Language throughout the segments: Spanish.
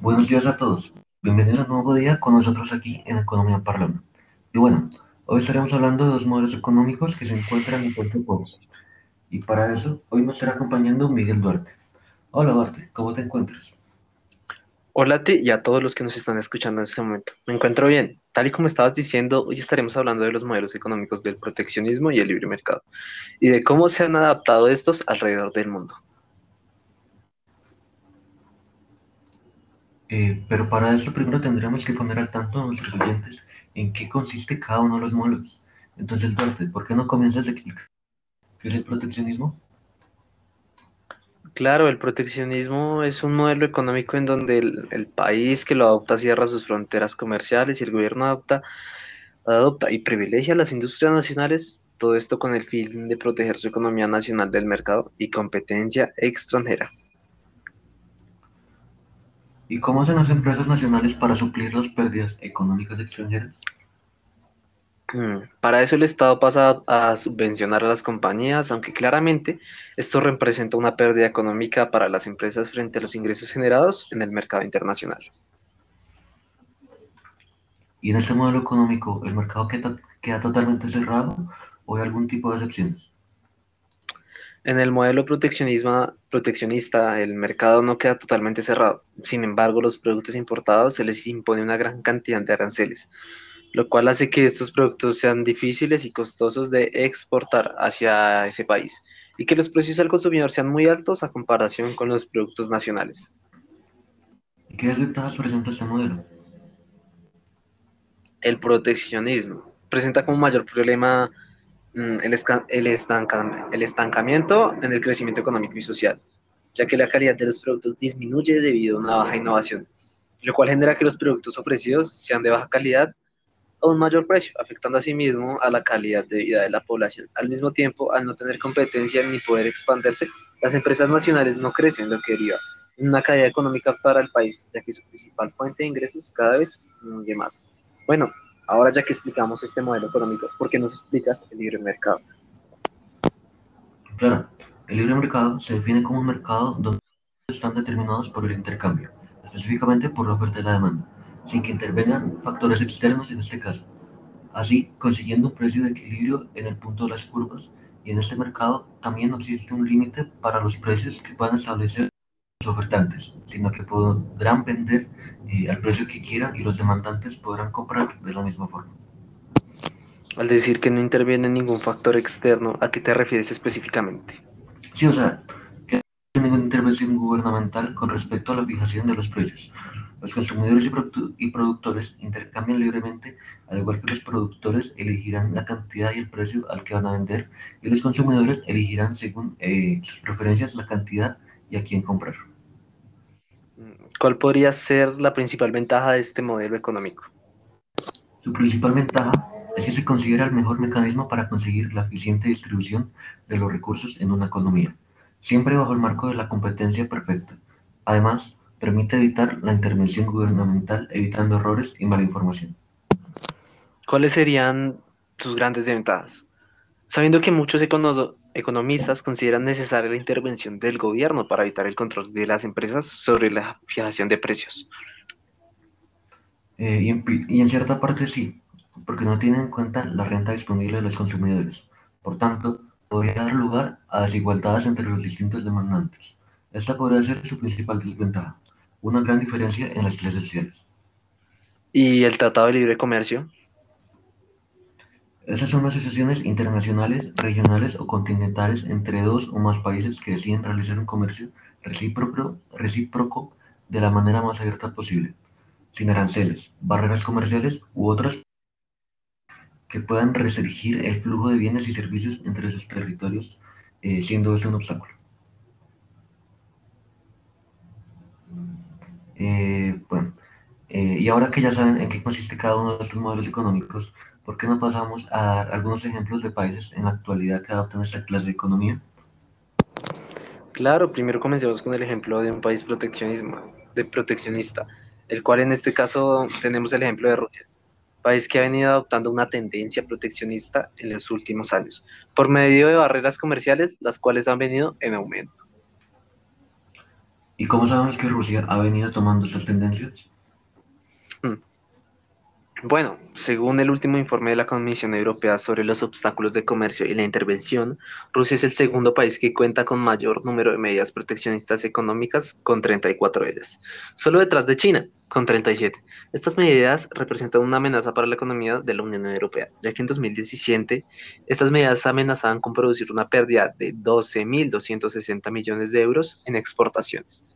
Buenos días a todos. Bienvenidos a un nuevo día con nosotros aquí en Economía Parlana. Y bueno, hoy estaremos hablando de dos modelos económicos que se encuentran en Puerto Pobos. Y para eso, hoy nos estará acompañando Miguel Duarte. Hola Duarte, ¿cómo te encuentras? Hola a ti y a todos los que nos están escuchando en este momento. Me encuentro bien. Tal y como estabas diciendo, hoy estaremos hablando de los modelos económicos del proteccionismo y el libre mercado y de cómo se han adaptado estos alrededor del mundo. Eh, pero para eso primero tendríamos que poner al tanto a nuestros oyentes en qué consiste cada uno de los modelos. Entonces, ¿por qué no comienzas a explicar qué es el proteccionismo? Claro, el proteccionismo es un modelo económico en donde el, país que lo adopta cierra sus fronteras comerciales y el gobierno adopta, adopta y privilegia las industrias nacionales, todo esto con el fin de proteger su economía nacional del mercado y competencia extranjera. ¿Y cómo hacen las empresas nacionales para suplir las pérdidas económicas extranjeras? Mm, para eso el Estado pasa a subvencionar a las compañías, aunque claramente esto representa una pérdida económica para las empresas frente a los ingresos generados en el mercado internacional. ¿Y en este modelo económico el mercado queda, queda totalmente cerrado o hay algún tipo de excepciones? En el modelo proteccionista, el mercado no queda totalmente cerrado. Sin embargo, los productos importados se les impone una gran cantidad de aranceles, lo cual hace que estos productos sean difíciles y costosos de exportar hacia ese país y que los precios al consumidor sean muy altos a comparación con los productos nacionales. ¿Y qué desventajas presenta este modelo? El proteccionismo presenta como mayor problema Mm, el, el, estancamiento en el crecimiento económico y social, ya que la calidad de los productos disminuye debido a una baja innovación, lo cual genera que los productos ofrecidos sean de baja calidad a un mayor precio, afectando asimismo a la calidad de vida de la población. Al mismo tiempo, al no tener competencia ni poder expandirse, las empresas nacionales no crecen, lo que deriva en una caída económica para el país, ya que su principal fuente de ingresos cada vez disminuye más. Bueno, Ahora ya que explicamos este modelo económico, ¿por qué nos explicas el libre mercado? Claro, el libre mercado se define como un mercado donde están determinados por el intercambio, específicamente por la oferta y la demanda, sin que intervengan factores externos en este caso, así consiguiendo un precio de equilibrio en el punto de las curvas y en este mercado también existe un límite para los precios que puedan establecer ofertantes, sino que podrán vender eh, al precio que quieran y los demandantes podrán comprar de la misma forma. Al decir que no interviene ningún factor externo, ¿a qué te refieres específicamente? Sí, o sea, que no hay ninguna intervención gubernamental con respecto a la fijación de los precios. Los consumidores y, productores intercambian libremente, al igual que los productores elegirán la cantidad y el precio al que van a vender, y los consumidores elegirán según eh, sus preferencias la cantidad y a quién comprar. ¿Cuál podría ser la principal ventaja de este modelo económico? Su principal ventaja es que se considera el mejor mecanismo para conseguir la eficiente distribución de los recursos en una economía, siempre bajo el marco de la competencia perfecta. Además, permite evitar la intervención gubernamental, evitando errores y mala información. ¿Cuáles serían sus grandes ventajas? Sabiendo que muchos economistas consideran necesaria la intervención del gobierno para evitar el control de las empresas sobre la fijación de precios. Eh, y, en, y, en, cierta parte sí, porque no tienen en cuenta la renta disponible de los consumidores. Por tanto, podría dar lugar a desigualdades entre los distintos demandantes. Esta podría ser su principal desventaja, una gran diferencia en las clases sociales. ¿Y el Tratado de Libre Comercio? Esas son asociaciones internacionales, regionales o continentales entre dos o más países que deciden realizar un comercio recíproco, de la manera más abierta posible, sin aranceles, barreras comerciales u otras que puedan restringir el flujo de bienes y servicios entre sus territorios, eh, siendo eso un obstáculo. Eh, bueno, eh, y ahora que ya saben en qué consiste cada uno de estos modelos económicos, ¿por qué no pasamos a dar algunos ejemplos de países en la actualidad que adoptan esta clase de economía? Claro, primero comencemos con el ejemplo de un país proteccionismo, de proteccionista, el cual en este caso tenemos el ejemplo de Rusia, país que ha venido adoptando una tendencia proteccionista en los últimos años, por medio de barreras comerciales, las cuales han venido en aumento. ¿Y cómo sabemos que Rusia ha venido tomando esas tendencias? Bueno, según el último informe de la Comisión Europea sobre los obstáculos de comercio y la intervención, Rusia es el segundo país que cuenta con mayor número de medidas proteccionistas económicas, con 34 de ellas, solo detrás de China, con 37. Estas medidas representan una amenaza para la economía de la Unión Europea, ya que en 2017 estas medidas amenazaban con producir una pérdida de 12.260 millones de euros en exportaciones.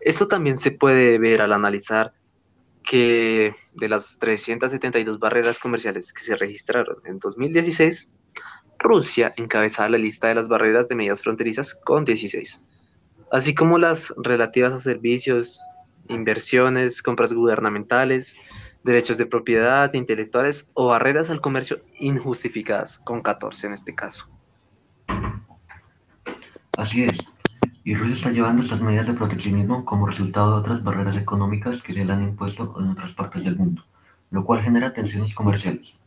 Esto también se puede ver al analizar que de las 372 barreras comerciales que se registraron en 2016, Rusia encabezaba la lista de las barreras de medidas fronterizas con 16, así como las relativas a servicios, inversiones, compras gubernamentales, derechos de propiedad intelectuales o barreras al comercio injustificadas, con 14 en este caso. Así es. Y Rusia está llevando estas medidas de proteccionismo como resultado de otras barreras económicas que se le han impuesto en otras partes del mundo, lo cual genera tensiones comerciales.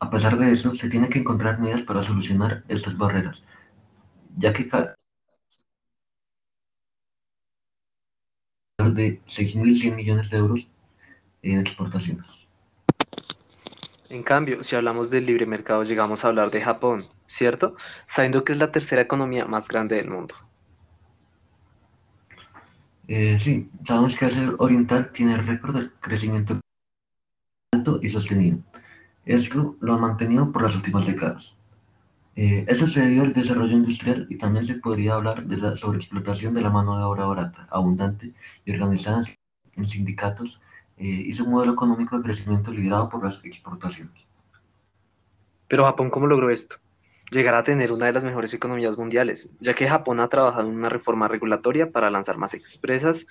A pesar de eso, se tienen que encontrar medidas para solucionar estas barreras, ya que cada de 6.100 millones de euros en exportaciones. En cambio, si hablamos del libre mercado, llegamos a hablar de Japón, ¿cierto? Sabiendo que es la tercera economía más grande del mundo. Eh, sí, sabemos que Asia Oriental tiene el récord de crecimiento alto y sostenido. Esto lo ha mantenido por las últimas décadas. Eh, eso se debió al desarrollo industrial y también se podría hablar de la sobreexplotación de la mano de obra barata, abundante y organizada en sindicatos eh, y su modelo económico de crecimiento liderado por las exportaciones. Pero Japón, ¿cómo logró esto? Llegar a tener una de las mejores economías mundiales, ya que Japón ha trabajado en una reforma regulatoria para lanzar más expresas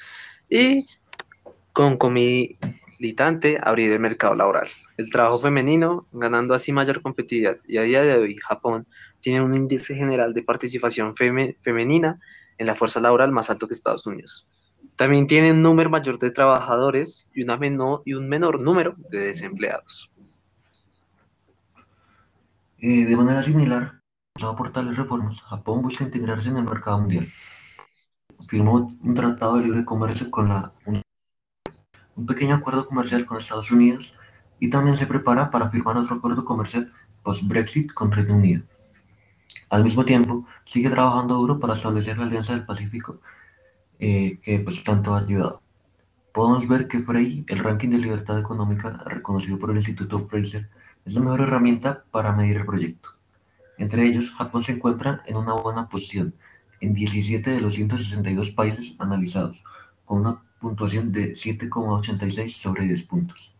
y concomitante abrir el mercado laboral, el trabajo femenino, ganando así mayor competitividad. Y a día de hoy, Japón tiene un índice general de participación femenina en la fuerza laboral más alto que Estados Unidos. También tiene un número mayor de trabajadores y un menor número de desempleados. Eh, de manera similar, por tales reformas, Japón busca integrarse en el mercado mundial. Firmó un tratado de libre comercio con la Unión, un pequeño acuerdo comercial con Estados Unidos y también se prepara para firmar otro acuerdo comercial post-Brexit con Reino Unido. Al mismo tiempo, sigue trabajando duro para establecer la Alianza del Pacífico eh, que pues tanto ha ayudado. Podemos ver que Frey, el ranking de libertad económica reconocido por el Instituto Fraser, es la mejor herramienta para medir el proyecto. Entre ellos, Japón se encuentra en una buena posición en 17 de los 162 países analizados, con una puntuación de 7,86 sobre 10 puntos.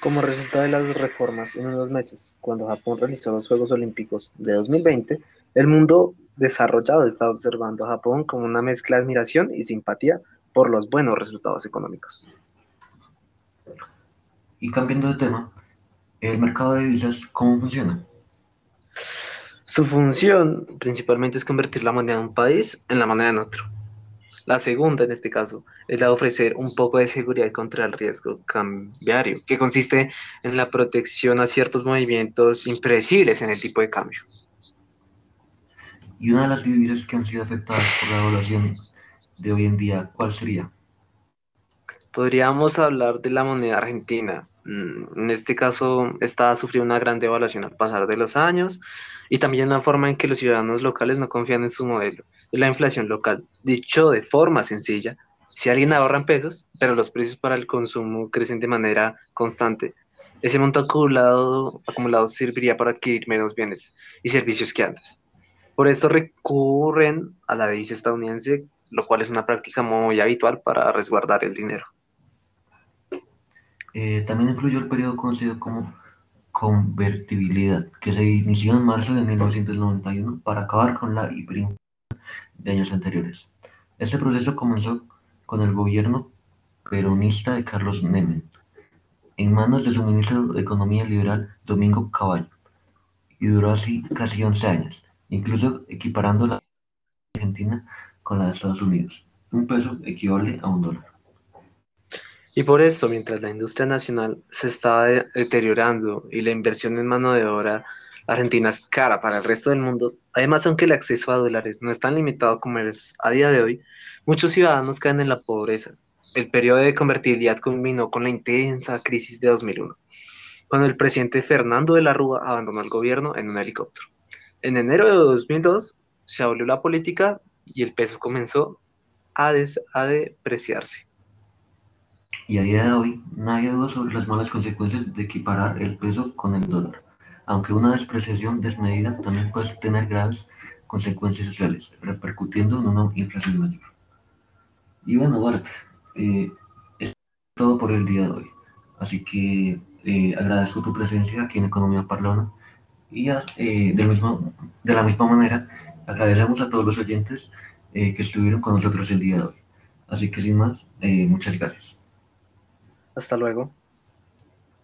Como resultado de las reformas en unos meses, cuando Japón realizó los Juegos Olímpicos de 2020, el mundo desarrollado está observando a Japón como una mezcla de admiración y simpatía por los buenos resultados económicos. Y cambiando de tema, ¿El mercado de divisas cómo funciona? Su función principalmente es convertir la moneda de un país en la moneda de otro. La segunda, en este caso, es la de ofrecer un poco de seguridad contra el riesgo cambiario, que consiste en la protección a ciertos movimientos impredecibles en el tipo de cambio. Y una de las divisas que han sido afectadas por la evaluación de hoy en día, ¿cuál sería? Podríamos hablar de la moneda argentina, en este caso, está sufriendo una gran devaluación al pasar de los años y también la forma en que los ciudadanos locales no confían en su modelo. Es la inflación local. Dicho de forma sencilla, si alguien ahorra en pesos, pero los precios para el consumo crecen de manera constante, ese monto acumulado, acumulado serviría para adquirir menos bienes y servicios que antes. Por esto recurren a la divisa estadounidense, lo cual es una práctica muy habitual para resguardar el dinero. Eh, también incluyó el periodo conocido como convertibilidad, que se inició en marzo de 1991 para acabar con la hiperinflación de años anteriores. Este proceso comenzó con el gobierno peronista de Carlos Menem, en manos de su ministro de Economía Liberal, Domingo Caballo, y duró así casi 11 años, incluso equiparando la Argentina con la de Estados Unidos. Un peso equivale a un dólar. Y por esto, mientras la industria nacional se estaba deteriorando y la inversión en mano de obra Argentina es cara para el resto del mundo. Además, aunque el acceso a dólares no es tan limitado como es a día de hoy, muchos ciudadanos caen en la pobreza. El periodo de convertibilidad culminó con la intensa crisis de 2001, cuando el presidente Fernando de la Rúa abandonó el gobierno en un helicóptero. En enero de 2002 se abolió la política y el peso comenzó a, a depreciarse. Y a día de hoy, nadie duda sobre las malas consecuencias de equiparar el peso con el dólar, aunque una despreciación desmedida también puede tener graves consecuencias sociales, repercutiendo en una inflación mayor. Y bueno, Bart, eh, es todo por el día de hoy. Así que eh, agradezco tu presencia aquí en Economía Parlona y eh, del mismo, de la misma manera agradecemos a todos los oyentes eh, que estuvieron con nosotros el día de hoy. Así que sin más, muchas gracias. Hasta luego.